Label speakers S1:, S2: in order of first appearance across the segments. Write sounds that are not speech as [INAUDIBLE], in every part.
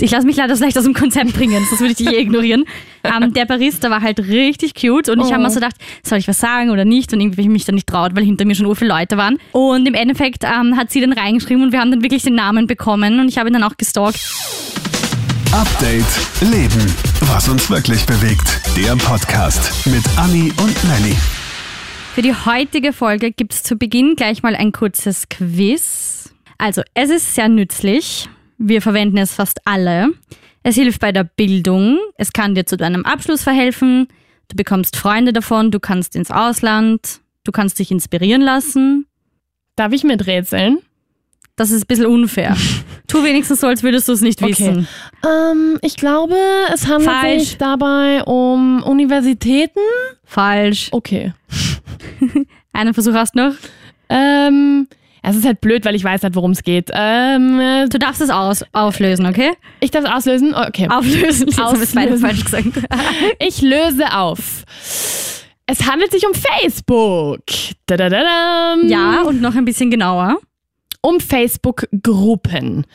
S1: Ich lasse mich leider leicht aus dem Konzept bringen, das würde ich dich eh [LAUGHS] ignorieren. Ähm, der Barista war halt richtig cute und ich habe
S2: Oh.
S1: mir so gedacht, soll ich was sagen oder nicht? Und irgendwie hab ich mich dann nicht traut, weil hinter mir schon ur viele Leute waren. Und im Endeffekt ähm, hat sie dann reingeschrieben und wir haben dann wirklich den Namen bekommen und ich habe ihn dann auch gestalkt.
S3: Update Leben. Was uns wirklich bewegt. Der Podcast mit Anni und Nelly.
S1: Für die heutige Folge gibt es zu Beginn gleich mal ein kurzes Quiz. Also, es ist sehr nützlich. Wir verwenden es fast alle. Es hilft bei der Bildung. Es kann dir zu deinem Abschluss verhelfen. Du bekommst Freunde davon. Du kannst ins Ausland. Du kannst dich inspirieren lassen.
S2: Darf ich miträtseln?
S1: Das ist ein bisschen unfair. [LAUGHS] tu wenigstens so, als würdest du es nicht
S2: Okay.
S1: wissen.
S2: Ähm, ich glaube, es handelt
S1: Falsch.
S2: sich dabei um Universitäten.
S1: Falsch.
S2: Okay. [LAUGHS]
S1: Einen Versuch hast du noch.
S2: Ähm, es ist halt blöd, weil ich weiß halt, worum es geht. Ähm, äh,
S1: Du darfst es aus auflösen, okay?
S2: ich darf es auslösen? Okay.
S1: Auflösen. Jetzt es beide
S2: Auslösen.
S1: falsch gesagt. [LAUGHS]
S2: Ich löse auf. Es handelt sich um Facebook. Da, da, da.
S1: ja, und noch ein bisschen genauer.
S2: um Facebook-Gruppen.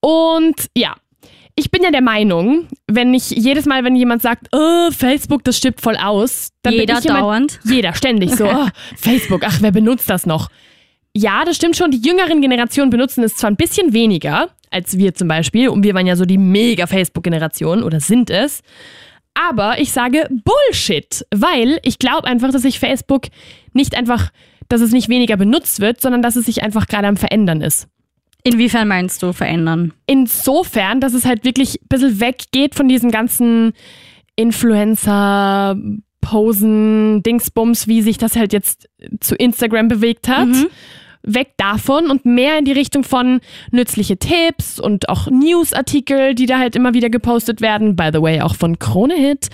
S2: Und ja, ich bin ja der Meinung, wenn ich jedes Mal, wenn jemand sagt, oh, Facebook, das stirbt voll aus, dann
S1: Jeder
S2: bin ich jemand,
S1: dauernd.
S2: Jeder, ständig so, [LAUGHS] oh, Facebook, ach, wer benutzt das noch? Ja, das stimmt schon. Die jüngeren Generationen benutzen es zwar ein bisschen weniger als wir zum Beispiel, und wir waren ja so die mega Facebook-Generation oder sind es. Aber ich sage Bullshit, weil ich glaube einfach, dass sich Facebook nicht einfach, dass es nicht weniger benutzt wird, sondern dass es sich einfach gerade am Verändern ist.
S1: Inwiefern meinst du verändern?
S2: Insofern, dass es halt wirklich ein bisschen weggeht von diesen ganzen Influencer, Posen, Dingsbums, wie sich das halt jetzt zu Instagram bewegt hat. Weg davon und mehr in die Richtung von nützliche Tipps und auch Newsartikel, die da halt immer wieder gepostet werden. By the way, auch von Krone Hit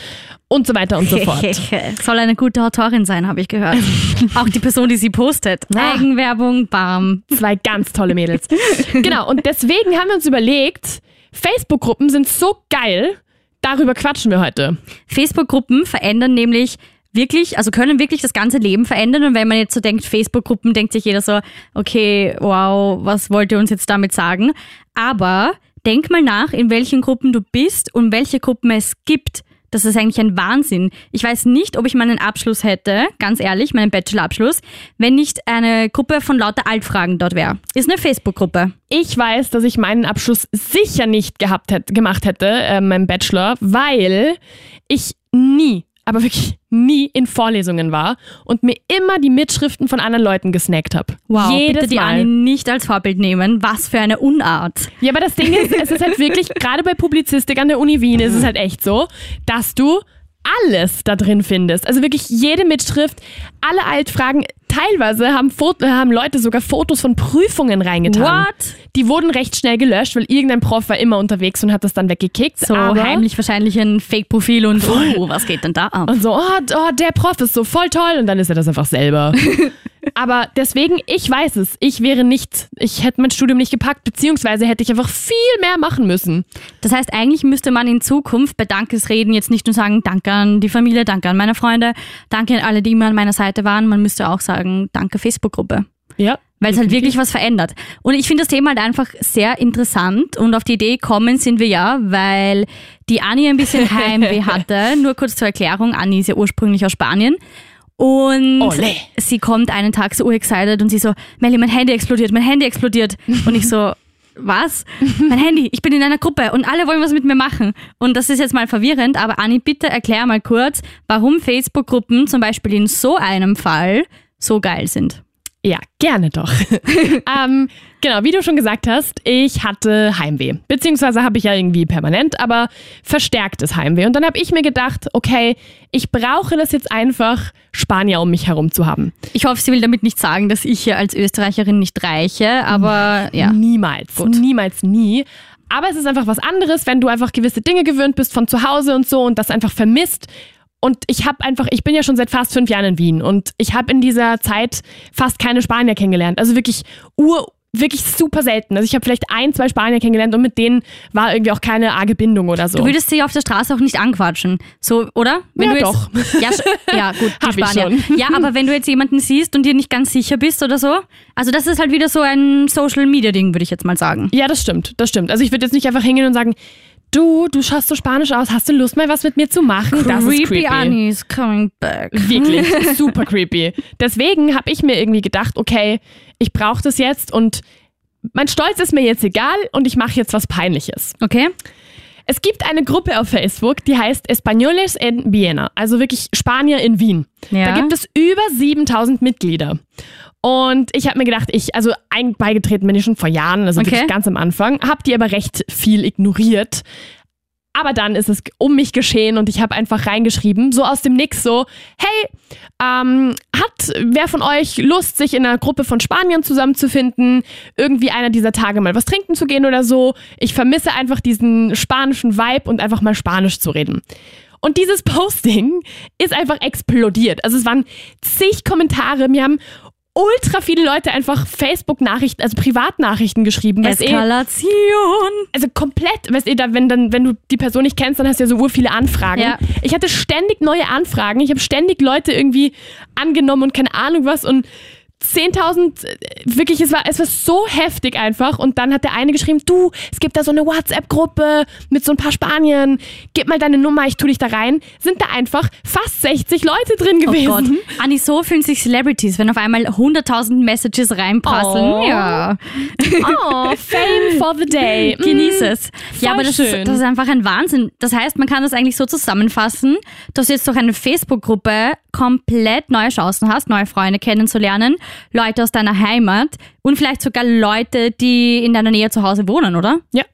S2: und so weiter und so fort. [LAUGHS]
S1: Soll eine gute Autorin sein, habe ich gehört. [LAUGHS] Auch die Person, die sie postet.
S2: Ah.
S1: Eigenwerbung, bam.
S2: Zwei ganz tolle Mädels. genau, und deswegen haben wir uns überlegt, Facebook-Gruppen sind so geil, darüber quatschen wir heute.
S1: Facebook-Gruppen verändern nämlich wirklich, also können wirklich das ganze Leben verändern. Und wenn man jetzt so denkt, Facebook-Gruppen, denkt sich jeder so, okay, wow, was wollt ihr uns jetzt damit sagen? Aber denk mal nach, in welchen Gruppen du bist und welche Gruppen es gibt. Das ist eigentlich ein Wahnsinn. Ich weiß nicht, ob ich meinen Abschluss hätte, ganz ehrlich, meinen Bachelorabschluss, wenn nicht eine Gruppe von lauter Altfragen dort wäre. Ist eine Facebook-Gruppe.
S2: Ich weiß, dass ich meinen Abschluss sicher nicht gehabt hätte, gemacht hätte, äh, meinen Bachelor, weil ich nie, aber wirklich nie in Vorlesungen war und mir immer die Mitschriften von anderen Leuten gesnackt habe.
S1: Wow,
S2: Jedes
S1: bitte die
S2: Mal.
S1: Anni nicht als Vorbild nehmen. Was für eine Unart.
S2: Ja, aber das Ding ist, es ist halt wirklich, [LAUGHS] gerade bei Publizistik an der Uni Wien ist es halt echt so, dass du alles da drin findest. Also wirklich jede Mitschrift, alle Altfragen. Teilweise haben, Foto, haben Leute sogar Fotos von Prüfungen reingetan.
S1: What?
S2: Die wurden recht schnell gelöscht, weil irgendein Prof war immer unterwegs und hat das dann weggekickt.
S1: So
S2: aber
S1: heimlich wahrscheinlich ein Fake-Profil und oh, was geht denn da ab?
S2: Und so, oh, oh, der Prof ist so voll toll und dann ist er das einfach selber. [LAUGHS] Aber deswegen, ich weiß es. Ich wäre nicht, ich hätte mein Studium nicht gepackt, beziehungsweise hätte ich einfach viel mehr machen müssen.
S1: Das heißt, eigentlich müsste man in Zukunft bei Dankesreden jetzt nicht nur sagen, danke an die Familie, danke an meine Freunde, danke an alle, die immer an meiner Seite waren. Man müsste auch sagen, danke Facebook-Gruppe.
S2: Ja.
S1: Weil es halt wirklich was verändert. Und ich finde das Thema halt einfach sehr interessant und auf die Idee kommen sind wir ja, weil die Anni ein bisschen [LAUGHS] Heimweh hatte. Nur kurz zur Erklärung, Anni ist ja ursprünglich aus Spanien. Und
S2: Ole.
S1: sie kommt einen Tag so excited und sie so, Melly, mein Handy explodiert, mein Handy explodiert. [LAUGHS] Und ich so, was? Mein Handy, ich bin in einer Gruppe und alle wollen was mit mir machen. Und das ist jetzt mal verwirrend, aber Anni, bitte erklär mal kurz, warum Facebook-Gruppen zum Beispiel in so einem Fall so geil sind.
S2: Ja, gerne doch. [LAUGHS] ähm, genau, wie du schon gesagt hast, ich hatte Heimweh. Beziehungsweise habe ich ja irgendwie permanent, aber verstärktes Heimweh. Und dann habe ich mir gedacht, okay, ich brauche das jetzt einfach, Spanier um mich herum zu haben.
S1: Ich hoffe, sie will damit nicht sagen, dass ich hier als Österreicherin nicht reiche, aber ja.
S2: Niemals. Niemals, nie. Aber es ist einfach was anderes, wenn du einfach gewisse Dinge gewöhnt bist von zu Hause und so und das einfach vermisst. Und ich habe einfach, ich bin ja schon seit fast fünf Jahren in Wien und ich habe in dieser Zeit fast keine Spanier kennengelernt. Also wirklich ur, wirklich super selten. Also ich habe vielleicht ein, zwei Spanier kennengelernt und mit denen war irgendwie auch keine arge Bindung oder so.
S1: Du würdest sie auf der Straße auch nicht anquatschen. So, oder?
S2: Ja,
S1: du jetzt,
S2: doch. [LAUGHS]
S1: Ja, ja gut, [LAUGHS] die
S2: Hab
S1: Spanier.
S2: schon.
S1: Ja, aber wenn du jetzt jemanden siehst und dir nicht ganz sicher bist oder so, also das ist halt wieder so ein Social Media Ding, würde ich jetzt mal sagen.
S2: Ja, das stimmt, das stimmt. Also ich würde jetzt nicht einfach hingehen und sagen, du, du schaust so spanisch aus, hast du Lust mal was mit mir zu machen? Das ist creepy.
S1: Annie is coming back.
S2: Wirklich, [LAUGHS] super creepy. Deswegen habe ich mir irgendwie gedacht, okay, ich brauche das jetzt und mein Stolz ist mir jetzt egal und ich mache jetzt was Peinliches.
S1: Okay.
S2: Es gibt eine Gruppe auf Facebook, die heißt Españoles en Viena, also wirklich Spanier in Wien.
S1: Ja.
S2: Da gibt es über 7000 Mitglieder. Und ich habe mir gedacht, ich, also ein beigetreten bin ich schon vor Jahren, also
S1: Okay.
S2: wirklich ganz am Anfang, habe die aber recht viel ignoriert. Aber dann ist es um mich geschehen und ich habe einfach reingeschrieben, so aus dem Nix, so, hey, ähm, hat wer von euch Lust, sich in einer Gruppe von Spaniern zusammenzufinden, irgendwie einer dieser Tage mal was trinken zu gehen oder so? Ich vermisse einfach diesen spanischen Vibe und einfach mal Spanisch zu reden. Und dieses Posting ist einfach explodiert. Also es waren zig Kommentare, mir haben ultra viele Leute einfach Facebook-Nachrichten, also Privatnachrichten geschrieben. weißt eh-
S1: Eskalation.
S2: also komplett, weißt du, da, wenn, dann, wenn du die Person nicht kennst, dann hast du ja so ur viele Anfragen.
S1: Ja.
S2: Ich hatte ständig neue Anfragen. Ich habe ständig Leute irgendwie angenommen und keine Ahnung was und 10.000, äh, wirklich, es war, es war so heftig einfach. Und dann hat der eine geschrieben, du, es gibt da so eine WhatsApp-Gruppe mit so ein paar Spaniern, gib mal deine Nummer, ich tu dich da rein. Sind da einfach fast 60 Leute drin
S1: Oh
S2: gewesen.
S1: Gott. Anni, so fühlen sich Celebrities, wenn auf einmal 100.000 Messages reinprasseln.
S2: Oh.
S1: Ja. [LAUGHS]
S2: Oh, Fame for the day. [LAUGHS]
S1: Genieß
S2: Mm.
S1: es. Ja, aber das ist, das ist einfach ein Wahnsinn. Das heißt, man kann das eigentlich so zusammenfassen, dass du jetzt durch eine Facebook-Gruppe komplett neue Chancen hast, neue Freunde kennenzulernen, Leute aus deiner Heimat und vielleicht sogar Leute, die in deiner Nähe zu Hause wohnen, oder?
S2: Ja.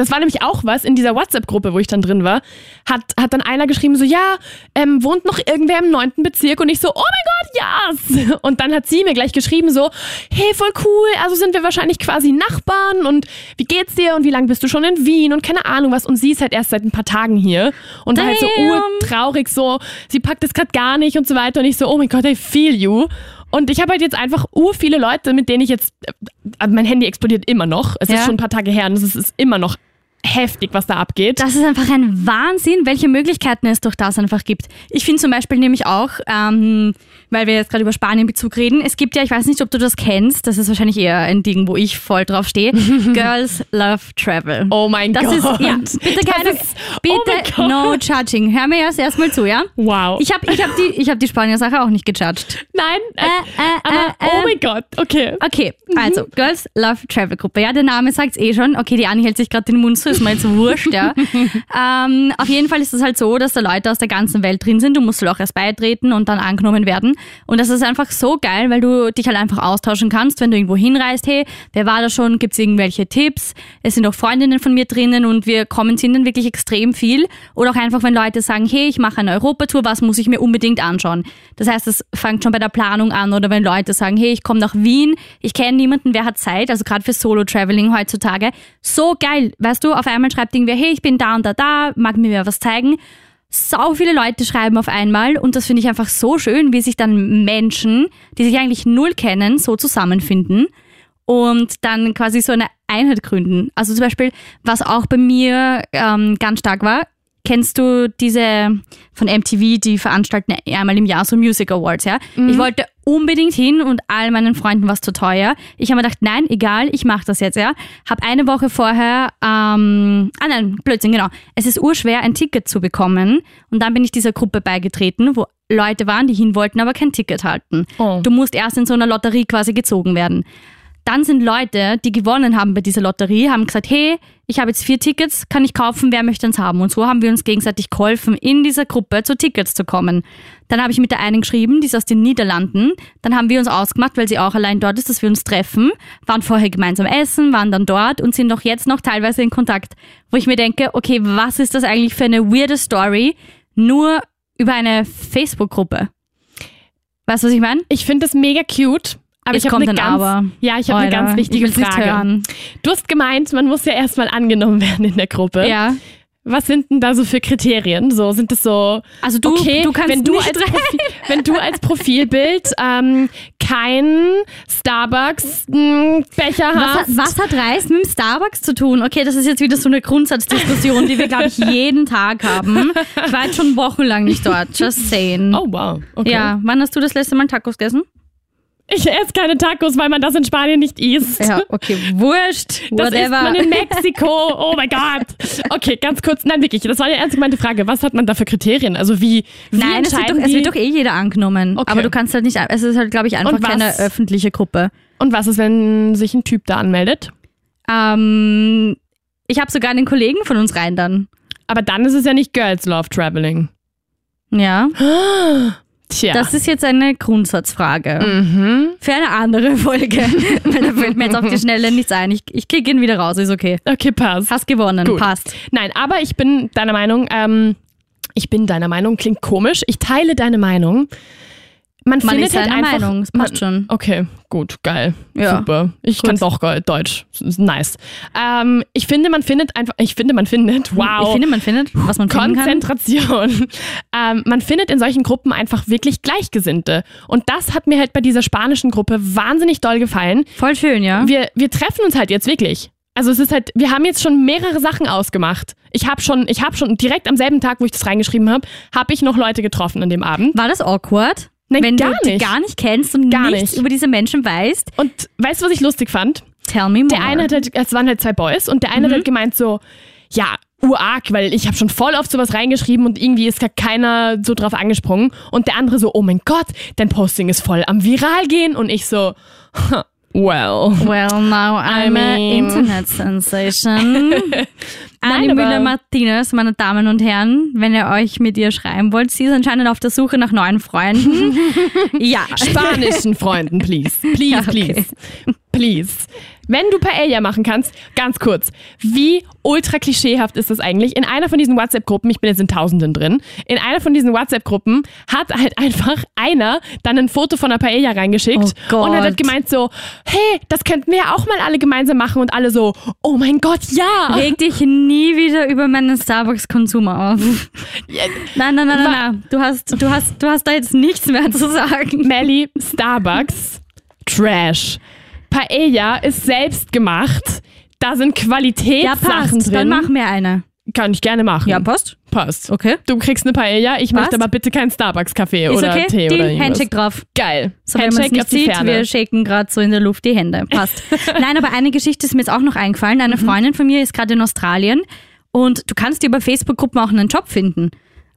S2: Das war nämlich auch was in dieser WhatsApp-Gruppe, wo ich dann drin war. Hat, hat dann einer geschrieben, so, ja, ähm, wohnt noch irgendwer im neunten Bezirk? Und ich so, oh mein Gott, yes! [LAUGHS] Und dann hat sie mir gleich geschrieben, so, hey, voll cool, also sind wir wahrscheinlich quasi Nachbarn und wie geht's dir und wie lange bist du schon in Wien und keine Ahnung was. Und sie ist halt erst seit ein paar Tagen hier und war halt so
S1: Damn.
S2: urtraurig, so, sie packt es gerade gar nicht und so weiter. Und ich so, oh mein Gott, I feel you. Und ich habe halt jetzt einfach ur viele Leute, mit denen ich jetzt, äh, mein Handy explodiert immer noch. Es
S1: Ja.
S2: ist schon ein paar Tage her und es ist immer noch heftig, was da abgeht.
S1: Das ist einfach ein Wahnsinn, welche Möglichkeiten es durch das einfach gibt. Ich finde zum Beispiel nämlich auch, ähm, weil wir jetzt gerade über Spanien Bezug reden, es gibt ja, ich weiß nicht, ob du das kennst, das ist wahrscheinlich eher ein Ding, wo ich voll drauf stehe. [LAUGHS] Girls love travel.
S2: oh mein
S1: Das
S2: Gott.
S1: ist, ja, bitte
S2: Das
S1: keine,
S2: ist- oh
S1: bitte
S2: Gott.
S1: no judging. Hör mir erst erstmal zu, ja?
S2: Wow.
S1: Ich habe ich hab die, ich hab die Spanier-Sache auch nicht gejudged.
S2: Nein, äh,
S1: Äh, äh,
S2: aber
S1: äh,
S2: oh
S1: äh.
S2: mein Gott, okay.
S1: Okay, also Girls Love Travel Gruppe. Ja, der Name sagt's eh schon. Okay, die Anni hält sich gerade den Mund zu, ist mir jetzt wurscht, ja. [LAUGHS] ähm, auf jeden Fall ist es halt so, dass da Leute aus der ganzen Welt drin sind. Du musst halt auch erst beitreten und dann angenommen werden. Und das ist einfach so geil, weil du dich halt einfach austauschen kannst, wenn du irgendwo hinreist. Hey, wer war da schon? Gibt's irgendwelche Tipps? Es sind auch Freundinnen von mir drinnen und wir kommentieren dann wirklich extrem viel. Oder auch einfach, wenn Leute sagen, hey, ich mache eine Europatour, was muss ich mir unbedingt anschauen? Das heißt, es fängt schon bei der Planung an oder wenn Leute sagen, hey, ich komme nach Wien, ich kenne niemanden, wer hat Zeit, also gerade für Solo-Traveling heutzutage. So geil, weißt du, auf einmal schreibt irgendwer, hey, ich bin da und da, da, mag mir wer was zeigen. Sau viele Leute schreiben auf einmal und das finde ich einfach so schön, wie sich dann Menschen, die sich eigentlich null kennen, so zusammenfinden und dann quasi so eine Einheit gründen. Also zum Beispiel, was auch bei mir ähm, ganz stark war, kennst du diese von MTV, die veranstalten einmal im Jahr so Music Awards, ja? Ich wollte unbedingt hin und all meinen Freunden war es zu teuer. Ich habe mir gedacht, nein, egal, ich mache das jetzt, ja. Hab eine Woche vorher, ähm, ah nein, Blödsinn, genau. Es ist urschwer, ein Ticket zu bekommen und dann bin ich dieser Gruppe beigetreten, wo Leute waren, die hin wollten, aber kein Ticket halten.
S2: Oh.
S1: Du musst erst in so einer Lotterie quasi gezogen werden. Dann sind Leute, die gewonnen haben bei dieser Lotterie, haben gesagt, hey, ich habe jetzt vier Tickets, kann ich kaufen, wer möchte eins haben? Und so haben wir uns gegenseitig geholfen, in dieser Gruppe zu Tickets zu kommen. Dann habe ich mit der einen geschrieben, die ist aus den Niederlanden. Dann haben wir uns ausgemacht, weil sie auch allein dort ist, dass wir uns treffen, waren vorher gemeinsam essen, waren dann dort und sind auch jetzt noch teilweise in Kontakt. Wo ich mir denke, okay, was ist das eigentlich für eine weirde Story? Nur über eine Facebook-Gruppe. Weißt du, was ich meine?
S2: Ich finde das mega cute. Aber
S1: Jetzt
S2: ich habe eine
S1: ein
S2: ganz,
S1: Aber.
S2: ja, ich habe eine ganz wichtige Frage. Du hast gemeint, man muss ja erstmal angenommen [LAUGHS] werden in der Gruppe.
S1: Ja.
S2: Was sind denn da so für Kriterien? So sind es so.
S1: Also du,
S2: okay,
S1: du kannst
S2: wenn du
S1: nicht
S2: als Profi [LAUGHS] wenn du als Profilbild ähm, keinen Starbucks mh, Becher
S1: Was
S2: hast.
S1: was hat Reis mit dem Starbucks zu tun? Okay, das ist jetzt wieder so eine Grundsatzdiskussion, die wir, glaube ich, jeden Tag haben. Ich war jetzt schon wochenlang nicht dort. Just saying.
S2: Oh wow. Okay.
S1: Ja, wann hast du das letzte Mal Tacos gegessen?
S2: Ich esse keine Tacos, weil man das in Spanien nicht isst.
S1: Ja, okay, wurscht. [LAUGHS]
S2: Das isst
S1: Whatever.
S2: man in Mexiko. Oh mein Gott. Okay, ganz kurz. Nein, wirklich. Das war eine ernst gemeinte Frage. Was hat man da für Kriterien? Also wie, wie
S1: Nein, es wird, doch, es wird doch eh jeder angenommen.
S2: Okay.
S1: Aber du kannst halt nicht, es ist halt, glaube ich, einfach keine öffentliche Gruppe.
S2: Und was ist, wenn sich ein Typ da anmeldet?
S1: Ähm, ich habe sogar einen Kollegen von uns rein dann.
S2: Aber dann ist es ja nicht Girls Love Traveling.
S1: Ja, [GASPS]
S2: Tja.
S1: das ist jetzt eine Grundsatzfrage.
S2: mhm.
S1: Für eine andere Folge. [LAUGHS] Weil da fällt mir jetzt auf die Schnelle nichts ein. Ich, ich kicke ihn wieder raus, ist okay.
S2: Okay, passt.
S1: Hast gewonnen,
S2: Gut.
S1: passt.
S2: Nein, aber ich bin deiner Meinung, ähm, ich bin deiner Meinung, klingt komisch. Ich teile deine Meinung. Man,
S1: Man
S2: findet
S1: ist
S2: halt einfach,
S1: Meinung, es passt schon.
S2: Okay, gut, geil.
S1: Ja.
S2: Super. Ich
S1: Gut.
S2: kann doch Deutsch. Nice. Ähm, ich finde, man findet einfach, ich finde, man findet, wow.
S1: Ich finde, man findet, was man finden kann.
S2: Konzentration. Ähm, man findet in solchen Gruppen einfach wirklich Gleichgesinnte. Und das hat mir halt bei dieser spanischen Gruppe wahnsinnig doll gefallen.
S1: Voll schön, ja.
S2: Wir, wir treffen uns halt jetzt wirklich. Also es ist halt, wir haben jetzt schon mehrere Sachen ausgemacht. Ich habe schon, ich habe schon direkt am selben Tag, wo ich das reingeschrieben habe, habe ich noch Leute getroffen an dem Abend.
S1: War das awkward?
S2: Nein,
S1: Wenn
S2: gar
S1: du die
S2: nicht.
S1: gar nicht kennst und
S2: Gar
S1: nichts
S2: nicht.
S1: über diese Menschen weißt,
S2: Und weißt du, was ich lustig fand?
S1: tell me more.
S2: Der eine hat halt, es waren halt zwei Boys und der eine
S1: Mhm.
S2: hat halt gemeint so, ja, urarg, weil ich habe schon voll oft sowas reingeschrieben und irgendwie ist gar keiner so drauf angesprungen. Und der andere so, oh mein Gott, dein Posting ist voll am viral gehen. Und ich so, [LAUGHS] well.
S1: Well, now I'm
S2: I mean-
S1: a Internet [LAUGHS] Sensation. Annie Müller-Martinez, meine Damen und Herren, wenn ihr euch mit ihr schreiben wollt, sie ist anscheinend auf der Suche nach neuen Freunden. [LAUGHS] ja.
S2: Spanischen Freunden, please. [LAUGHS] Please,
S1: Ja, okay.
S2: please. Please. Wenn du Paella machen kannst, ganz kurz, wie ultra klischeehaft ist das eigentlich? In einer von diesen WhatsApp-Gruppen, ich bin jetzt in Tausenden drin, in einer von diesen WhatsApp-Gruppen hat halt einfach einer dann ein Foto von einer Paella reingeschickt
S1: Oh
S2: und hat halt gemeint so, hey, das könnten wir ja auch mal alle gemeinsam machen und alle so, oh mein Gott, ja.
S1: Reg dich nie wieder über meinen Starbucks-Konsum auf. Nein, nein, nein, nein, nein. Du hast, du, hast, du hast da jetzt nichts mehr zu sagen.
S2: Melly, Starbucks, Trash. Paella ist selbst gemacht. Da sind
S1: Ja,
S2: Qualitätssachen
S1: passt.
S2: drin.
S1: Dann mach mir eine.
S2: Kann ich gerne machen.
S1: Ja, passt.
S2: passt.
S1: Okay.
S2: Du kriegst eine Paella, ich möchte
S1: Passt.
S2: aber bitte keinen Starbucks-Kaffee oder
S1: okay?
S2: Tee
S1: Deal,
S2: oder irgendwas.
S1: Handshake drauf.
S2: Geil.
S1: So, wenn man es
S2: Handshake
S1: nicht sieht, wir shaken gerade so in der Luft die Hände. Passt. [LAUGHS] Nein, aber eine Geschichte ist mir jetzt auch noch eingefallen.
S2: Mhm.
S1: Eine Freundin von mir ist gerade in Australien und du kannst dir über Facebook-Gruppen auch einen Job finden.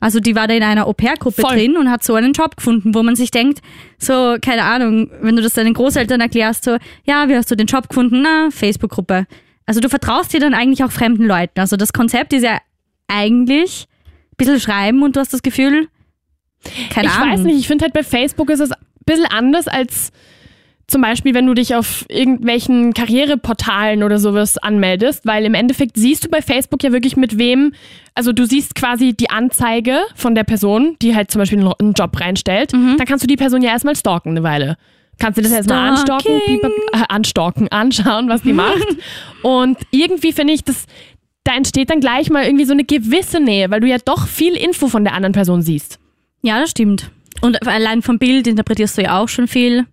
S1: Also die war da in einer Au-pair-Gruppe drin und hat so einen Job gefunden, wo man sich denkt, so, keine Ahnung, wenn du das deinen Großeltern erklärst, so, ja, wie hast du den Job gefunden? Na, Facebook-Gruppe. Also du vertraust dir dann eigentlich auch fremden Leuten. Also das Konzept ist ja eigentlich ein bisschen schreiben und du hast das Gefühl, keine
S2: ich
S1: Ahnung.
S2: weiß nicht, ich finde halt bei Facebook ist es ein bisschen anders als zum Beispiel, wenn du dich auf irgendwelchen Karriereportalen oder sowas anmeldest, weil im Endeffekt siehst du bei Facebook ja wirklich mit wem, also du siehst quasi die Anzeige von der Person, die halt zum Beispiel einen Job reinstellt,
S1: Mhm.
S2: dann kannst du die Person ja erstmal stalken eine Weile. Kannst du das erstmal anstalken, piep, äh, anstalken, anschauen, was die macht. [LAUGHS] Und irgendwie finde ich, das, da entsteht dann gleich mal irgendwie so eine gewisse Nähe, weil du ja doch viel Info von der anderen Person siehst.
S1: Ja, das stimmt. Und allein vom Bild interpretierst du ja auch schon viel.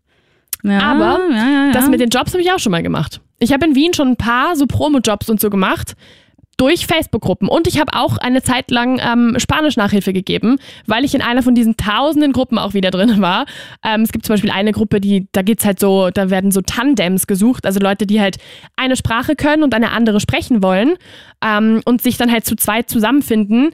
S1: Ja,
S2: Aber
S1: ja, ja.
S2: Das mit den Jobs habe ich auch schon mal gemacht. Ich habe in Wien schon ein paar so Promo-Jobs und so gemacht durch Facebook-Gruppen. Und ich habe auch eine Zeit lang ähm, Spanisch-Nachhilfe gegeben, weil ich in einer von diesen tausenden Gruppen auch wieder [LAUGHS] drin war. Ähm, es gibt zum Beispiel eine Gruppe, die, da geht's halt so, da werden so Tandems gesucht, also Leute, die halt eine Sprache können und eine andere sprechen wollen ähm, und sich dann halt zu zweit zusammenfinden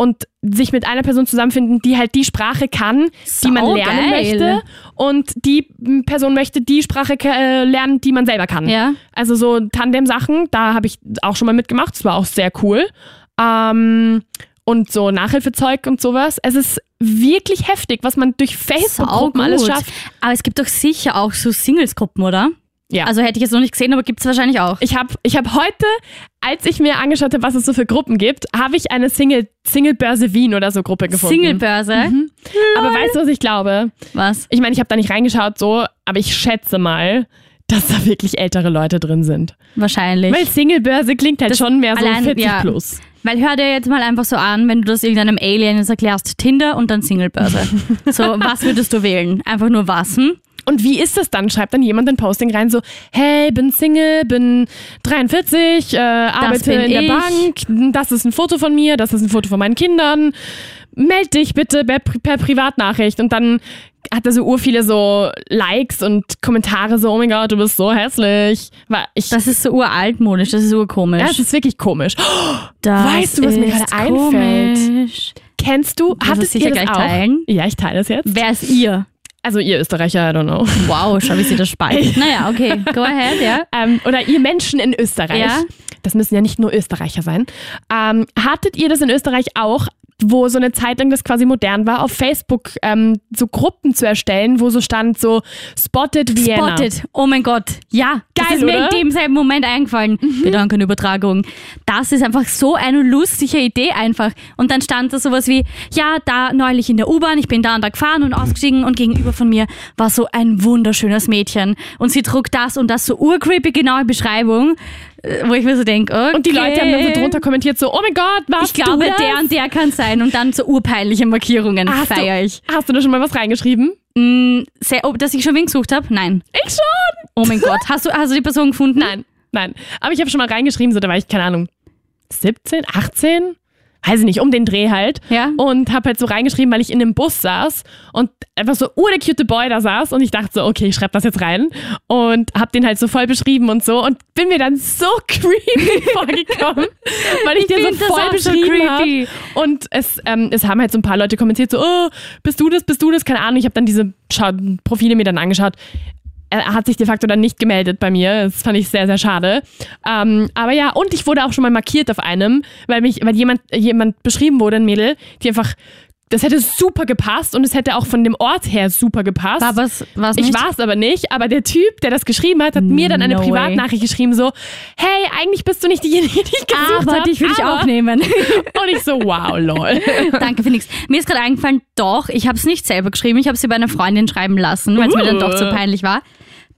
S2: und sich mit einer Person zusammenfinden, die halt die Sprache kann, die man lernen
S1: Saugeil.
S2: möchte und die Person möchte die Sprache äh, lernen, die man selber kann.
S1: Ja.
S2: Also so Tandem-Sachen, da habe ich auch schon mal mitgemacht, das war auch sehr cool. Ähm, und so Nachhilfezeug und sowas. Es ist wirklich heftig, was man durch Facebook-Gruppen alles schafft.
S1: Aber es gibt doch sicher auch so Singles-Gruppen, oder?
S2: Ja.
S1: Also hätte ich jetzt noch nicht gesehen, aber gibt es wahrscheinlich auch.
S2: Ich habe ich hab heute, als ich mir angeschaut habe, was es so für Gruppen gibt, habe ich eine Single, Single-Börse Wien oder so Gruppe gefunden.
S1: Singlebörse.
S2: Aber weißt du, was ich glaube?
S1: Was?
S2: Ich meine, ich habe da nicht reingeschaut so, aber ich schätze mal, dass da wirklich ältere Leute drin sind.
S1: Wahrscheinlich.
S2: Weil Singlebörse klingt halt
S1: Das
S2: schon mehr so
S1: allein-
S2: 40
S1: ja.
S2: plus.
S1: Weil hör dir jetzt mal einfach so an, wenn du das irgendeinem Alien jetzt erklärst, Tinder und dann Singlebörse. [LAUGHS] so, was würdest du wählen? Einfach nur was? Hm?
S2: Und wie ist das dann? Schreibt dann jemand ein Posting rein, so, hey, bin Single, bin 43, äh, arbeite in der
S1: ich.
S2: Bank, das ist ein Foto von mir, das ist ein Foto von meinen Kindern, meld dich bitte per, per Privatnachricht. Und dann hat er so urviele so Likes und Kommentare so, oh mein Gott, du bist so hässlich. Weil ich,
S1: Das ist so uraltmodisch, das ist urkomisch.
S2: ja, das ist wirklich komisch.
S1: Das
S2: weißt du, was mir gerade einfällt? Kennst du,
S1: Du
S2: hattet
S1: wirst sicher
S2: ihr das
S1: gleich
S2: auch?
S1: teilen.
S2: Ja, ich teile das jetzt.
S1: Wer ist ihr?
S2: Also ihr Österreicher, I don't know.
S1: Wow, schau, wie sie das spaltet. [LAUGHS] naja, okay, go ahead, ja.
S2: ähm, oder ihr Menschen in Österreich,
S1: Ja.
S2: das müssen ja nicht nur Österreicher sein, ähm, hattet ihr das in Österreich auch, wo so eine Zeit lang das quasi modern war, auf Facebook ähm, so Gruppen zu erstellen, wo so stand so Spotted Vienna.
S1: Spotted. Oh mein Gott. Ja, das
S2: Geil,
S1: ist mir
S2: oder? Mhm.
S1: in demselben Moment eingefallen. Wir danken Übertragung. Das ist einfach so eine lustige Idee einfach. Und dann stand da sowas wie, ja, da neulich in der U-Bahn, ich bin da und da gefahren und ausgestiegen und gegenüber von mir war so ein wunderschönes Mädchen. Und sie trug das und das so urcreepy genaue Beschreibung, wo ich mir so denke, okay.
S2: Und die Leute haben dann so drunter kommentiert, so, oh mein Gott, warst
S1: Ich glaube,
S2: das?
S1: der und der kann sein. Und dann so urpeinliche Markierungen
S2: hast
S1: feier
S2: du,
S1: ich.
S2: Hast du da schon mal was reingeschrieben?
S1: Mm, sehr, ob, dass ich schon wen gesucht habe? Nein.
S2: Ich schon!
S1: Oh mein Gott. Hast du, hast du die Person gefunden?
S2: Nein, nein. Aber ich habe schon mal reingeschrieben, so da war ich, keine Ahnung, 17, 18? Weiß ich nicht, um den Dreh halt.
S1: Ja.
S2: Und habe halt so reingeschrieben, weil ich in einem Bus saß und einfach so ur der cute Boy da saß und ich dachte so, okay, ich schreibe das jetzt rein und habe den halt so voll beschrieben und so und bin mir dann so [LAUGHS] creepy vorgekommen, weil ich,
S1: Ich
S2: den so voll
S1: auch so
S2: beschrieben habe. Und es, ähm, es haben halt so ein paar Leute kommentiert, so, oh, bist du das, bist du das? Keine Ahnung, ich habe dann diese Profile mir dann angeschaut. Er hat sich de facto dann nicht gemeldet bei mir. Das fand ich sehr, sehr schade. Ähm, aber ja, und ich wurde auch schon mal markiert auf einem, weil mich, weil jemand, jemand beschrieben wurde, ein Mädel, die einfach, das hätte super gepasst und es hätte auch von dem Ort her super gepasst.
S1: War was,
S2: Ich
S1: nicht?
S2: war es aber nicht, aber der Typ, der das geschrieben hat, hat mir dann eine
S1: No way.
S2: Privatnachricht geschrieben, so, hey, eigentlich bist du nicht diejenige, die ich gesucht
S1: aber
S2: hab,
S1: dich würde ich auch nehmen. [LAUGHS]
S2: Und ich so, wow, lol. [LAUGHS]
S1: Danke für nichts. Mir ist gerade eingefallen, doch, ich habe es nicht selber geschrieben, ich habe sie bei einer Freundin schreiben lassen, weil es mir dann doch so
S2: Uh.
S1: peinlich war.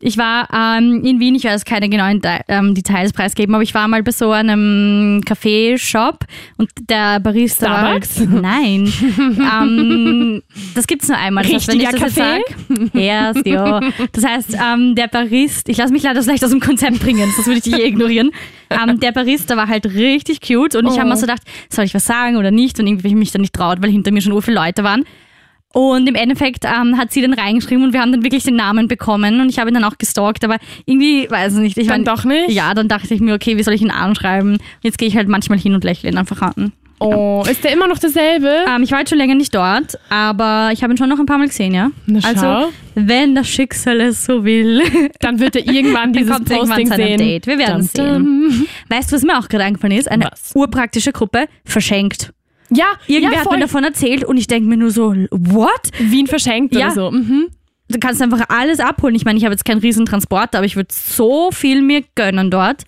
S1: Ich war ähm, in Wien, ich werde jetzt keine genauen De ähm, Details preisgeben, aber ich war mal bei so einem Kaffeeshop und der Barista
S2: Starbucks?
S1: war Nein. [LAUGHS] ähm, das gibt's nur einmal. Das heißt, wenn ich das jetzt sag, erst, ja. Das heißt, ähm, der Barist, ich lasse mich leider so leicht aus dem Konzept bringen, sonst würde ich dich eh ignorieren. Ähm, der Barista war halt richtig cute und ich habe
S2: Oh.
S1: mir so gedacht, soll ich was sagen oder nicht? Und irgendwie hab ich mich dann nicht traut, weil hinter mir schon ur viele Leute waren. Und im Endeffekt ähm, hat sie dann reingeschrieben und wir haben dann wirklich den Namen bekommen und ich habe ihn dann auch gestalkt, aber irgendwie, weiß ich nicht. Ich
S2: Dann
S1: mein,
S2: doch nicht?
S1: Ja, dann dachte ich mir, okay, wie soll ich ihn anschreiben? Jetzt gehe ich halt manchmal hin und lächle ihn einfach an.
S2: Oh, ist der immer noch derselbe?
S1: Ähm, ich war jetzt schon länger nicht dort, aber ich habe ihn schon noch ein paar Mal gesehen, ja.
S2: Na,
S1: also, wenn das Schicksal es so will, [LAUGHS]
S2: Dann wird er irgendwann [LAUGHS] dieses
S1: kommt irgendwann
S2: Posting
S1: einem
S2: sehen.
S1: Date. Wir werden
S2: Dum,
S1: sehen.
S2: dum.
S1: Weißt du, was mir auch gerade eingefallen ist? Eine
S2: Was?
S1: urpraktische Gruppe, verschenkt.
S2: Ja,
S1: Irgendwer
S2: ja,
S1: hat mir davon erzählt und ich denke mir nur so, what?
S2: Wien verschenkt
S1: Ja.
S2: oder so. Mhm.
S1: Du kannst einfach alles abholen. Ich meine, ich habe jetzt keinen riesen Transporter, aber ich würde so viel mir gönnen dort.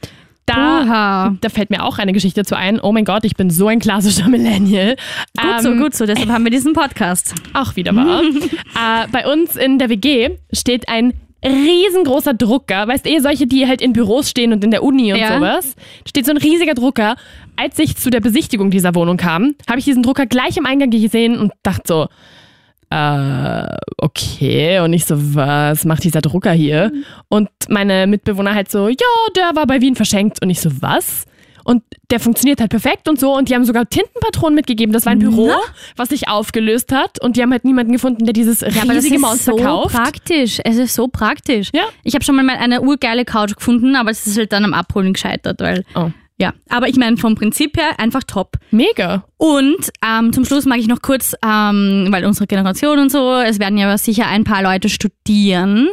S2: Da, da fällt mir auch eine Geschichte zu ein. Oh mein Gott, ich bin so ein klassischer [LAUGHS] Millennial.
S1: Gut so,
S2: Ähm,
S1: gut so. Deshalb haben wir diesen Podcast.
S2: Auch wieder wahr. [LAUGHS] äh, bei uns in der WG steht ein riesengroßer Drucker. Weißt du, eh solche, die halt in Büros stehen und in der Uni und
S1: Ja.
S2: sowas. Steht so ein riesiger Drucker. Als ich zu der Besichtigung dieser Wohnung kam, habe ich diesen Drucker gleich im Eingang gesehen und dachte so, äh, okay. Und ich so, was macht dieser Drucker hier? Und meine Mitbewohner halt so, ja, der war bei Wien verschenkt. Und ich so, was? Und der funktioniert halt perfekt und so. Und die haben sogar Tintenpatronen mitgegeben. Das war ein Büro,
S1: Na?
S2: was sich aufgelöst hat. Und die haben halt niemanden gefunden, der dieses riesige Monster
S1: so
S2: kauft.
S1: praktisch. Es ist so praktisch.
S2: Ja.
S1: Ich habe schon mal eine urgeile Couch gefunden, aber es ist halt dann am Abholen gescheitert, weil
S2: Oh.
S1: ja. Aber ich meine vom Prinzip her einfach top.
S2: Mega.
S1: Und ähm, zum Schluss mag ich noch kurz, ähm, weil unsere Generation und so, es werden ja sicher ein paar Leute studieren,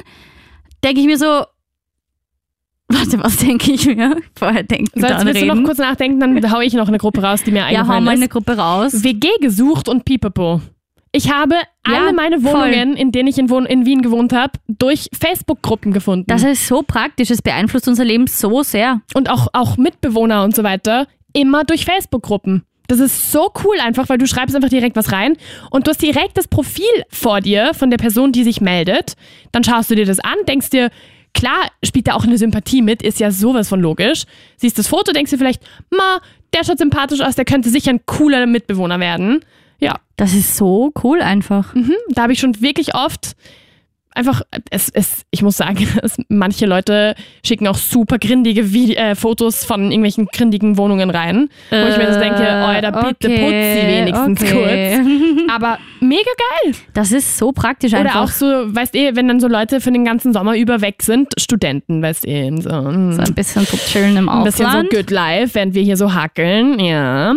S1: denke ich mir so, warte, was denke ich mir? Vorher denken,
S2: So, jetzt
S1: dann
S2: willst du noch
S1: reden.
S2: kurz nachdenken, dann [LAUGHS] hau ich noch eine Gruppe raus, die mir
S1: ja, hau
S2: eingefallen
S1: mal
S2: ist.
S1: eine Gruppe raus.
S2: WG gesucht und Pipapo. Ich habe
S1: Ja,
S2: alle meine
S1: voll.
S2: Wohnungen, in denen ich in, Wohn in Wien gewohnt habe, durch Facebook-Gruppen gefunden.
S1: Das ist so praktisch, es beeinflusst unser Leben so sehr.
S2: und auch, auch Mitbewohner und so weiter, immer durch Facebook-Gruppen. Das ist so cool einfach, weil du schreibst einfach direkt was rein und du hast direkt das Profil vor dir von der Person, die sich meldet. Dann schaust du dir das an, denkst dir, klar spielt da auch eine Sympathie mit, ist ja sowas von logisch. Siehst das Foto, denkst dir vielleicht, ma, der schaut sympathisch aus, der könnte sicher ein cooler Mitbewohner werden. Ja,
S1: Das ist so cool einfach.
S2: mhm. da habe ich schon wirklich oft einfach, es, es, ich muss sagen, [LAUGHS] es, manche Leute schicken auch super grindige Vide äh, Fotos von irgendwelchen grindigen Wohnungen rein, wo ich mir so denke, Alter, bitte putz sie wenigstens kurz.
S1: kurz. [LAUGHS]
S2: Aber mega geil.
S1: Das ist so praktisch
S2: Oder
S1: einfach.
S2: auch so, weißt du, wenn dann so Leute für den ganzen Sommer über weg sind, Studenten, weißt du, so, mm,
S1: so ein bisschen so chillen im
S2: ein bisschen so
S1: Ausland.
S2: good life, während wir hier so hackeln, ja.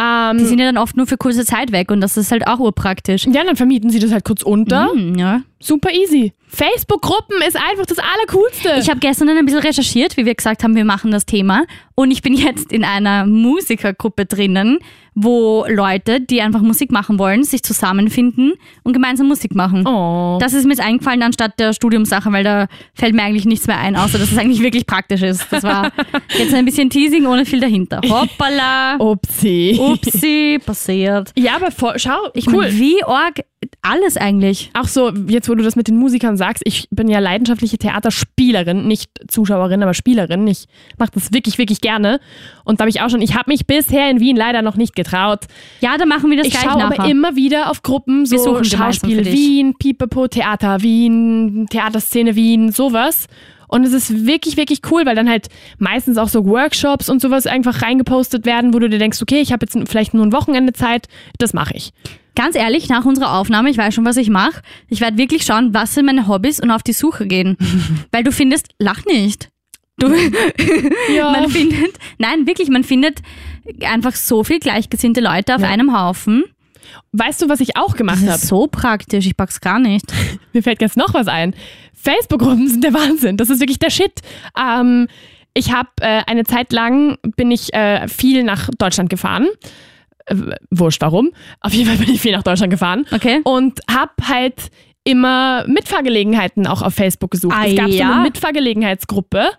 S2: Ähm,
S1: Die sind ja dann oft nur für kurze Zeit weg und das ist halt auch urpraktisch.
S2: ja, dann vermieten sie das halt kurz unter.
S1: Hm, ja.
S2: Super easy. Facebook-Gruppen ist einfach das Allercoolste.
S1: Ich habe gestern dann ein bisschen recherchiert, wie wir gesagt haben, wir machen das Thema. Und ich bin [LAUGHS] jetzt in einer Musikergruppe drinnen, wo Leute, die einfach Musik machen wollen, sich zusammenfinden und gemeinsam Musik machen.
S2: oh.
S1: Das ist mir jetzt eingefallen anstatt der Studiumsache, weil da fällt mir eigentlich nichts mehr ein, außer dass es eigentlich wirklich praktisch ist. Das war jetzt ein bisschen Teasing ohne viel dahinter. Hoppala, [LAUGHS]
S2: Upsi.
S1: upsi, passiert.
S2: Ja, aber voll, schau,
S1: Ich
S2: cool.
S1: meine, wie arg alles eigentlich.
S2: Auch so, jetzt wo du das mit den Musikern sagst, ich bin ja leidenschaftliche Theaterspielerin, nicht Zuschauerin, aber Spielerin. Ich mache das wirklich, wirklich gerne. Und da habe ich auch schon, ich habe mich bisher in Wien leider noch nicht getraut.
S1: Ja, da machen wir das
S2: Ich
S1: gleich
S2: schaue
S1: nachher.
S2: aber immer wieder auf Gruppen, so Schauspiel. Wien, Pipapo, Theater Wien, Theaterszene Wien, sowas. Und es ist wirklich, wirklich cool, weil dann halt meistens auch so Workshops und sowas einfach reingepostet werden, wo du dir denkst, okay, ich habe jetzt vielleicht nur ein Wochenende Zeit, das mache ich.
S1: Ganz ehrlich, nach unserer Aufnahme, ich weiß schon, was ich mache. Ich werde wirklich schauen, was sind meine Hobbys und auf die Suche gehen. [LAUGHS] Weil du findest, lach nicht. Du,
S2: Ja. [LAUGHS]
S1: man findet, nein, wirklich, man findet einfach so viel gleichgesinnte Leute auf
S2: Ja.
S1: einem Haufen.
S2: Weißt du, was ich auch gemacht
S1: Das
S2: habe?
S1: ist so praktisch, ich pack's gar nicht. [LAUGHS]
S2: Mir fällt jetzt noch was ein. Facebook-Gruppen sind der Wahnsinn. Das ist wirklich der Shit. Ähm, ich habe äh, eine Zeit lang bin ich äh, viel nach Deutschland gefahren. Äh, wurscht warum. Auf jeden Fall bin ich viel nach Deutschland gefahren.
S1: Okay.
S2: Und habe halt immer Mitfahrgelegenheiten auch auf Facebook gesucht.
S1: Ah,
S2: es gab so
S1: ja?
S2: eine Mitfahrgelegenheitsgruppe.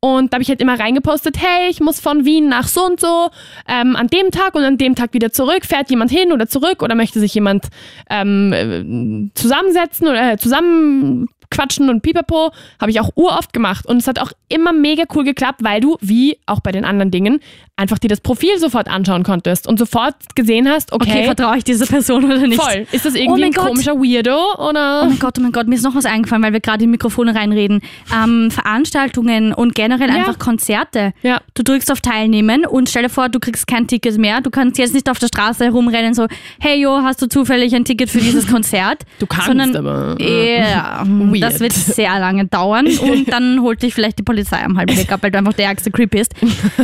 S2: Und da habe ich halt immer reingepostet, hey, ich muss von Wien nach so und so ähm, an dem Tag und an dem Tag wieder zurück. Fährt jemand hin oder zurück oder möchte sich jemand ähm, äh, zusammensetzen oder äh, zusammenquatschen und pipapo. Habe ich auch uroft gemacht. Und es hat auch immer mega cool geklappt, weil du, wie auch bei den anderen Dingen, einfach dir das Profil sofort anschauen konntest und sofort gesehen hast, okay,
S1: Okay, vertraue ich dieser Person oder nicht?
S2: voll. Ist das
S1: Oh
S2: irgendwie
S1: mein
S2: ein
S1: Gott.
S2: komischer Weirdo oder?
S1: Oh mein Gott, oh mein Gott, mir ist noch was eingefallen, weil wir gerade in Mikrofone reinreden. Ähm, Veranstaltungen und generell
S2: Ja.
S1: einfach Konzerte.
S2: Ja.
S1: Du drückst auf Teilnehmen und stell dir vor, du kriegst kein Ticket mehr. Du kannst jetzt nicht auf der Straße herumrennen, so, hey jo, hast du zufällig ein Ticket für dieses [LAUGHS] Konzert?
S2: Du kannst,
S1: Sondern,
S2: aber,
S1: Ja,
S2: Weird.
S1: Das wird sehr lange dauern [LAUGHS] und dann holt dich vielleicht die Polizei am halben Weg ab, weil du einfach der ärgste Creep bist.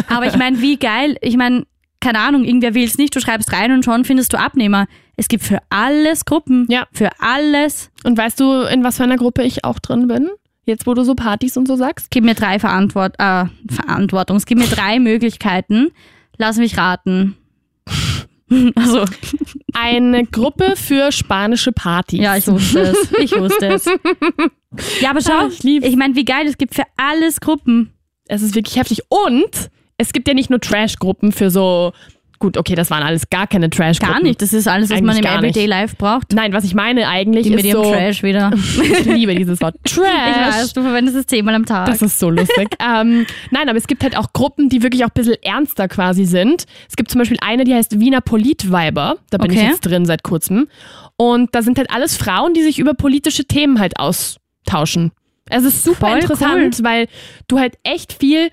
S1: Aber ich meine, wie geil. Ich meine, keine Ahnung, irgendwer will es nicht, du schreibst rein und schon findest du Abnehmer. Es gibt für alles Gruppen.
S2: Ja.
S1: Für alles.
S2: Und weißt du, in was für einer Gruppe ich auch drin bin? Jetzt, wo du so Partys und so sagst?
S1: Gib mir drei Verantwort äh, Verantwortung. Es gibt mir drei Möglichkeiten. Lass mich raten. [LAUGHS] Also,
S2: Eine Gruppe für spanische Partys.
S1: ja, ich wusste es. Ich wusste es. Ja, aber schau,
S2: ich
S1: ich meine, wie geil, es gibt für alles Gruppen.
S2: Es ist wirklich heftig. Und es gibt ja nicht nur Trash-Gruppen für so. Gut, okay, das waren alles gar keine Trash-Gruppen.
S1: Gar nicht. Das ist alles, was
S2: Eigentlich
S1: man im
S2: gar nicht.
S1: Everyday Life braucht.
S2: Nein, was ich meine eigentlich
S1: Die mit
S2: ist
S1: ihrem
S2: so.
S1: Trash wieder. [LAUGHS]
S2: Ich liebe dieses Wort. Trash.
S1: Ich weiß, du verwendest es zehnmal am Tag.
S2: Das ist so lustig. [LAUGHS] ähm, nein, aber es gibt halt auch Gruppen, die wirklich auch ein bisschen ernster quasi sind. Es gibt zum Beispiel eine, die heißt Wiener Politweiber. Da bin ich
S1: Okay.
S2: jetzt drin seit kurzem. Und da sind halt alles Frauen, die sich über politische Themen halt austauschen. Es ist super
S1: Voll
S2: interessant, weil du halt echt viel,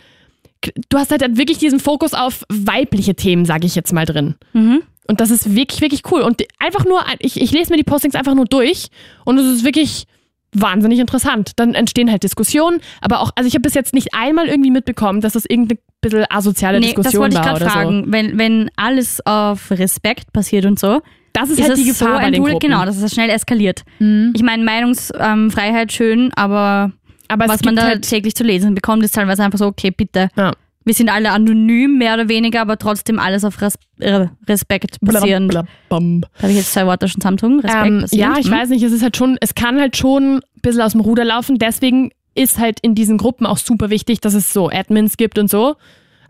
S2: du hast halt wirklich diesen Fokus auf weibliche Themen, sage ich jetzt mal drin.
S1: Mhm.
S2: Und das ist wirklich, wirklich cool. Und einfach nur, ich, ich lese mir die Postings einfach nur durch und es ist wirklich wahnsinnig interessant. Dann entstehen halt Diskussionen, aber auch, also ich habe bis jetzt nicht einmal irgendwie mitbekommen, dass das irgendeine bisschen asoziale
S1: Nee, das
S2: Diskussion
S1: wollte ich
S2: war
S1: gerade
S2: oder so.
S1: fragen. Wenn, wenn alles auf Respekt passiert und so,
S2: Das ist,
S1: ist
S2: halt die Gefahr
S1: so
S2: bei den Gruppen.
S1: genau, dass es schnell eskaliert.
S2: Mhm.
S1: Ich meine, Meinungsfreiheit schön, aber
S2: Aber es
S1: was man
S2: gibt
S1: da
S2: halt,
S1: täglich zu lesen bekommt, ist teilweise einfach so, okay, bitte.
S2: ja.
S1: Wir sind alle anonym, mehr oder weniger, aber trotzdem alles auf Res äh, Respekt basierend.
S2: Blablabam.
S1: Da habe ich jetzt zwei Worte schon zusammentun. Respekt
S2: Ähm, ja, ich
S1: hm?
S2: weiß nicht, es ist halt schon, es kann halt schon ein bisschen aus dem Ruder laufen. Deswegen ist halt in diesen Gruppen auch super wichtig, dass es so Admins gibt und so.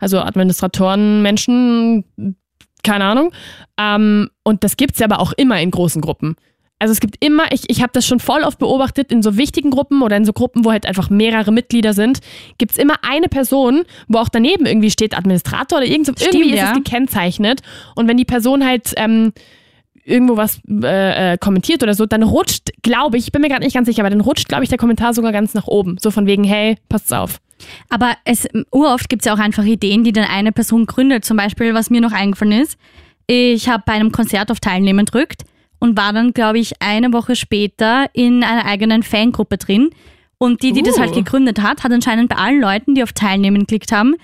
S2: Also Administratoren, Menschen, keine Ahnung. Ähm, und das gibt's ja aber auch immer in großen Gruppen. Also es gibt immer, ich, ich habe das schon voll oft beobachtet, in so wichtigen Gruppen oder in so Gruppen, wo halt einfach mehrere Mitglieder sind, gibt es immer eine Person, wo auch daneben irgendwie steht Administrator oder irgend so,
S1: Stimmt,
S2: irgendwie ist
S1: ja.
S2: es gekennzeichnet. Und wenn die Person halt ähm, irgendwo was äh, äh, kommentiert oder so, dann rutscht, glaube ich, ich bin mir gerade nicht ganz sicher, aber dann rutscht, glaube ich, der Kommentar sogar ganz nach oben. So von wegen, hey, passt auf.
S1: Aber es, uroft gibt es ja auch einfach Ideen, die dann eine Person gründet. Zum Beispiel, was mir noch eingefallen ist, ich habe bei einem Konzert auf Teilnehmen gedrückt und war dann, glaube ich, eine Woche später in einer eigenen Fangruppe drin. Und die, die das
S2: Uh.
S1: halt gegründet hat, hat anscheinend bei allen Leuten, die auf Teilnehmen geklickt haben,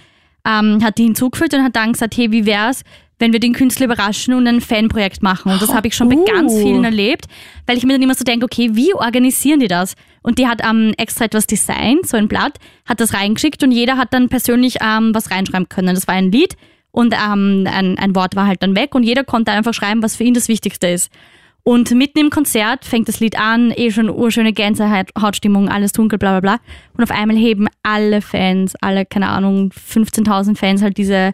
S1: ähm, hat die hinzugefügt und hat dann gesagt, hey, wie wär's, wenn wir den Künstler überraschen und ein Fanprojekt machen. Und das habe ich schon bei
S2: Uh.
S1: ganz vielen erlebt, weil ich mir dann immer so denke, okay, wie organisieren die das? Und die hat ähm, extra etwas designt, so ein Blatt, hat das reingeschickt und jeder hat dann persönlich ähm, was reinschreiben können. Das war ein Lied und ähm, ein, ein Wort war halt dann weg und jeder konnte einfach schreiben, was für ihn das Wichtigste ist. Und mitten im Konzert fängt das Lied an, eh schon urschöne Gänsehautstimmung, alles dunkel, bla bla bla. Und auf einmal heben alle Fans, alle, keine Ahnung, 15.000 Fans halt diese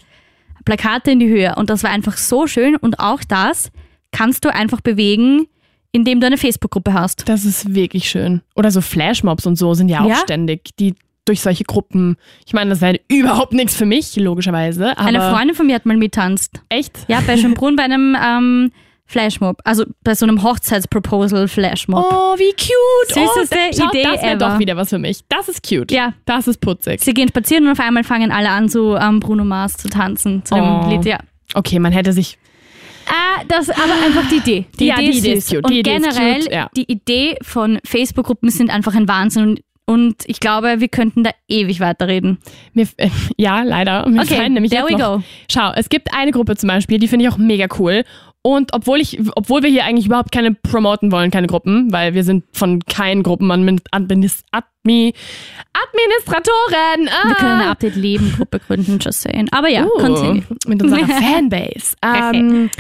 S1: Plakate in die Höhe. Und das war einfach so schön. Und auch das kannst du einfach bewegen, indem du eine Facebook-Gruppe hast.
S2: Das ist wirklich schön. Oder so Flashmobs und so sind ja auch
S1: Ja.
S2: ständig, die durch solche Gruppen. Ich meine, das wäre überhaupt nichts für mich, logischerweise.
S1: Eine Freundin von mir hat mal mittanzt.
S2: Echt?
S1: Ja, bei Schönbrunn bei einem ähm, Flashmob. Also bei so einem Hochzeitsproposal-Flashmob.
S2: Oh, wie cute.
S1: Süßeste
S2: oh,
S1: Idee
S2: Das wäre doch wieder was für mich. Das ist cute.
S1: Ja.
S2: Das ist putzig.
S1: Sie gehen spazieren und auf einmal fangen alle an, so ähm, Bruno Mars zu tanzen zu dem
S2: Oh.
S1: Lied. Ja.
S2: Okay, man hätte sich.
S1: Ah, das ist aber einfach die Idee. Die
S2: Ja,
S1: Idee
S2: die
S1: ist
S2: Idee ist cute.
S1: Und
S2: Die
S1: generell,
S2: cute, ja.
S1: die Idee von Facebook-Gruppen sind einfach ein Wahnsinn. Und, und ich glaube, wir könnten da ewig weiterreden.
S2: Mir, äh, [LAUGHS] ja, leider. Mir
S1: Okay,
S2: nämlich
S1: there we
S2: noch,
S1: go.
S2: Schau, es gibt eine Gruppe zum Beispiel, die finde ich auch mega cool. Und obwohl ich, obwohl wir hier eigentlich überhaupt keine promoten wollen, keine Gruppen, weil wir sind von keinen Gruppen Admi, Administratoren. Ah.
S1: Wir können eine Update-Leben-Gruppe gründen, just saying. Aber ja,
S2: Uh,
S1: continue.
S2: Mit unserer [LAUGHS] Fanbase. ähm,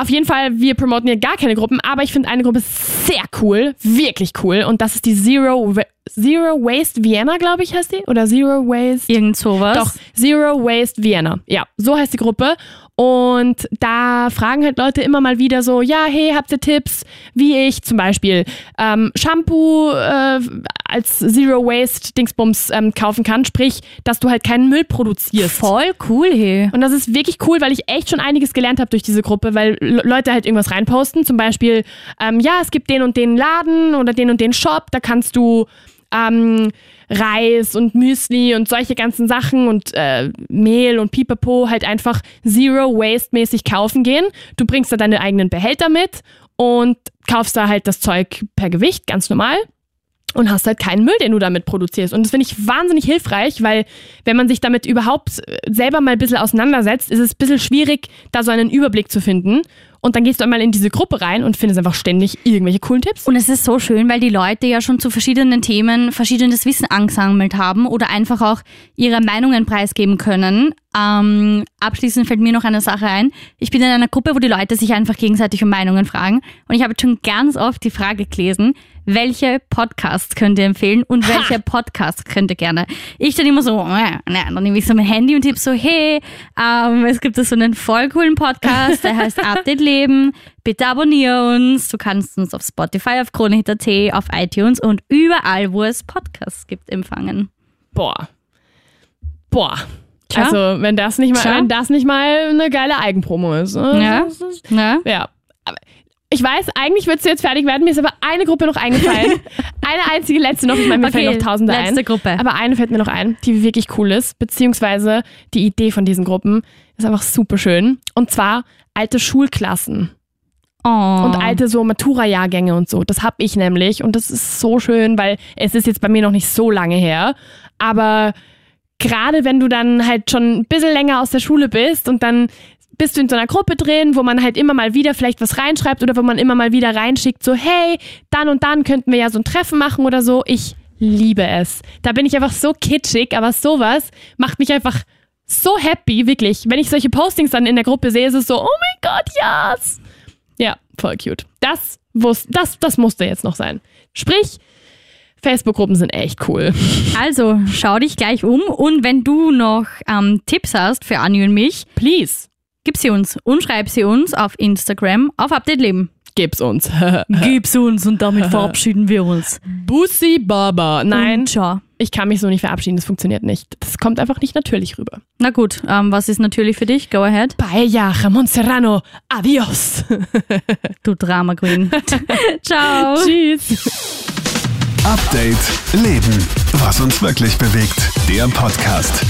S2: auf jeden Fall, wir promoten hier gar keine Gruppen, aber ich finde eine Gruppe sehr cool, wirklich cool. Und das ist die Zero, Zero Waste Vienna, glaube ich, heißt die. Oder Zero Waste.
S1: Irgend sowas.
S2: Doch, Zero Waste Vienna. Ja, so heißt die Gruppe. Und da fragen halt Leute immer mal wieder so, ja, hey, habt ihr Tipps, wie ich zum Beispiel ähm, Shampoo äh, als Zero Waste Dingsbums ähm, kaufen kann, sprich, dass du halt keinen Müll produzierst.
S1: Voll cool, hey.
S2: Und das ist wirklich cool, weil ich echt schon einiges gelernt habe durch diese Gruppe, weil Le- Leute halt irgendwas reinposten. Zum Beispiel, ähm, ja, es gibt den und den Laden oder den und den Shop, da kannst du ähm, Reis und Müsli und solche ganzen Sachen und äh, Mehl und Pipapo halt einfach Zero Waste mäßig kaufen gehen. Du bringst da deine eigenen Behälter mit und kaufst da halt das Zeug per Gewicht, ganz normal und hast halt keinen Müll, den du damit produzierst. Und das finde ich wahnsinnig hilfreich, weil wenn man sich damit überhaupt äh, selber mal ein bisschen auseinandersetzt, ist es ein bisschen schwierig, da so einen Überblick zu finden. Und dann gehst du einmal in diese Gruppe rein und findest einfach ständig irgendwelche coolen Tipps.
S1: Und es ist so schön, weil die Leute ja schon zu verschiedenen Themen verschiedenes Wissen angesammelt haben oder einfach auch ihre Meinungen preisgeben können. Ähm, abschließend fällt mir noch eine Sache ein. Ich bin in einer Gruppe, wo die Leute sich einfach gegenseitig um Meinungen fragen. Und ich habe schon ganz oft die Frage gelesen, welche Podcasts könnt ihr empfehlen und welche Podcasts könnt ihr gerne. Ich dann immer so, äh, nein, dann nehme ich so mein Handy und tippe so, hey, ähm, es gibt da so einen voll coolen Podcast, der heißt [LAUGHS] Update Leben. Bitte abonniere uns. Du kannst uns auf Spotify, auf KroneHit.at, auf iTunes und überall, wo es Podcasts gibt, empfangen.
S2: Boah. Boah.
S1: Tja.
S2: Also, wenn das nicht mal,
S1: Tja.
S2: wenn das nicht mal eine geile Eigenpromo ist. ne?
S1: Ja. Ja?
S2: Ja. Ich weiß, eigentlich würdest du jetzt fertig werden. Mir ist aber eine Gruppe noch eingefallen. [LAUGHS] eine einzige letzte noch. Ich meine, mir
S1: Okay,
S2: fällen noch tausende
S1: letzte
S2: ein.
S1: Gruppe.
S2: Aber eine fällt mir noch ein, die wirklich cool ist. Beziehungsweise die Idee von diesen Gruppen ist einfach super schön. Und zwar alte Schulklassen
S1: Oh.
S2: und alte so Matura-Jahrgänge und so. Das habe ich nämlich und das ist so schön, weil es ist jetzt bei mir noch nicht so lange her. Aber gerade wenn du dann halt schon ein bisschen länger aus der Schule bist und dann bist du in so einer Gruppe drin, wo man halt immer mal wieder vielleicht was reinschreibt oder wo man immer mal wieder reinschickt, so hey, dann und dann könnten wir ja so ein Treffen machen oder so. Ich liebe es. Da bin ich einfach so kitschig, aber sowas macht mich einfach so happy, wirklich. Wenn ich solche Postings dann in der Gruppe sehe, ist es so, oh mein Gott, yes! Ja, voll cute. Das, das, das musste jetzt noch sein. Sprich, Facebook-Gruppen sind echt cool. [LAUGHS]
S1: Also, schau dich gleich um und wenn du noch ähm, Tipps hast für Anni und mich,
S2: Please.
S1: Gib sie uns und schreib sie uns auf Instagram auf Update Leben.
S2: Geb's uns. [LAUGHS]
S1: Gib's uns und damit [LAUGHS] verabschieden wir uns.
S2: Bussi Baba. Nein,
S1: Und ciao.
S2: ich kann mich so nicht verabschieden, das funktioniert nicht. Das kommt einfach nicht natürlich rüber.
S1: Na gut, ähm, was ist natürlich für dich? Go ahead.
S2: Paella, Ramon Serrano, adios. [LAUGHS]
S1: Du Drama Queen. ciao.
S2: Tschüss.
S3: Update Leben. Was uns wirklich bewegt. Der Podcast.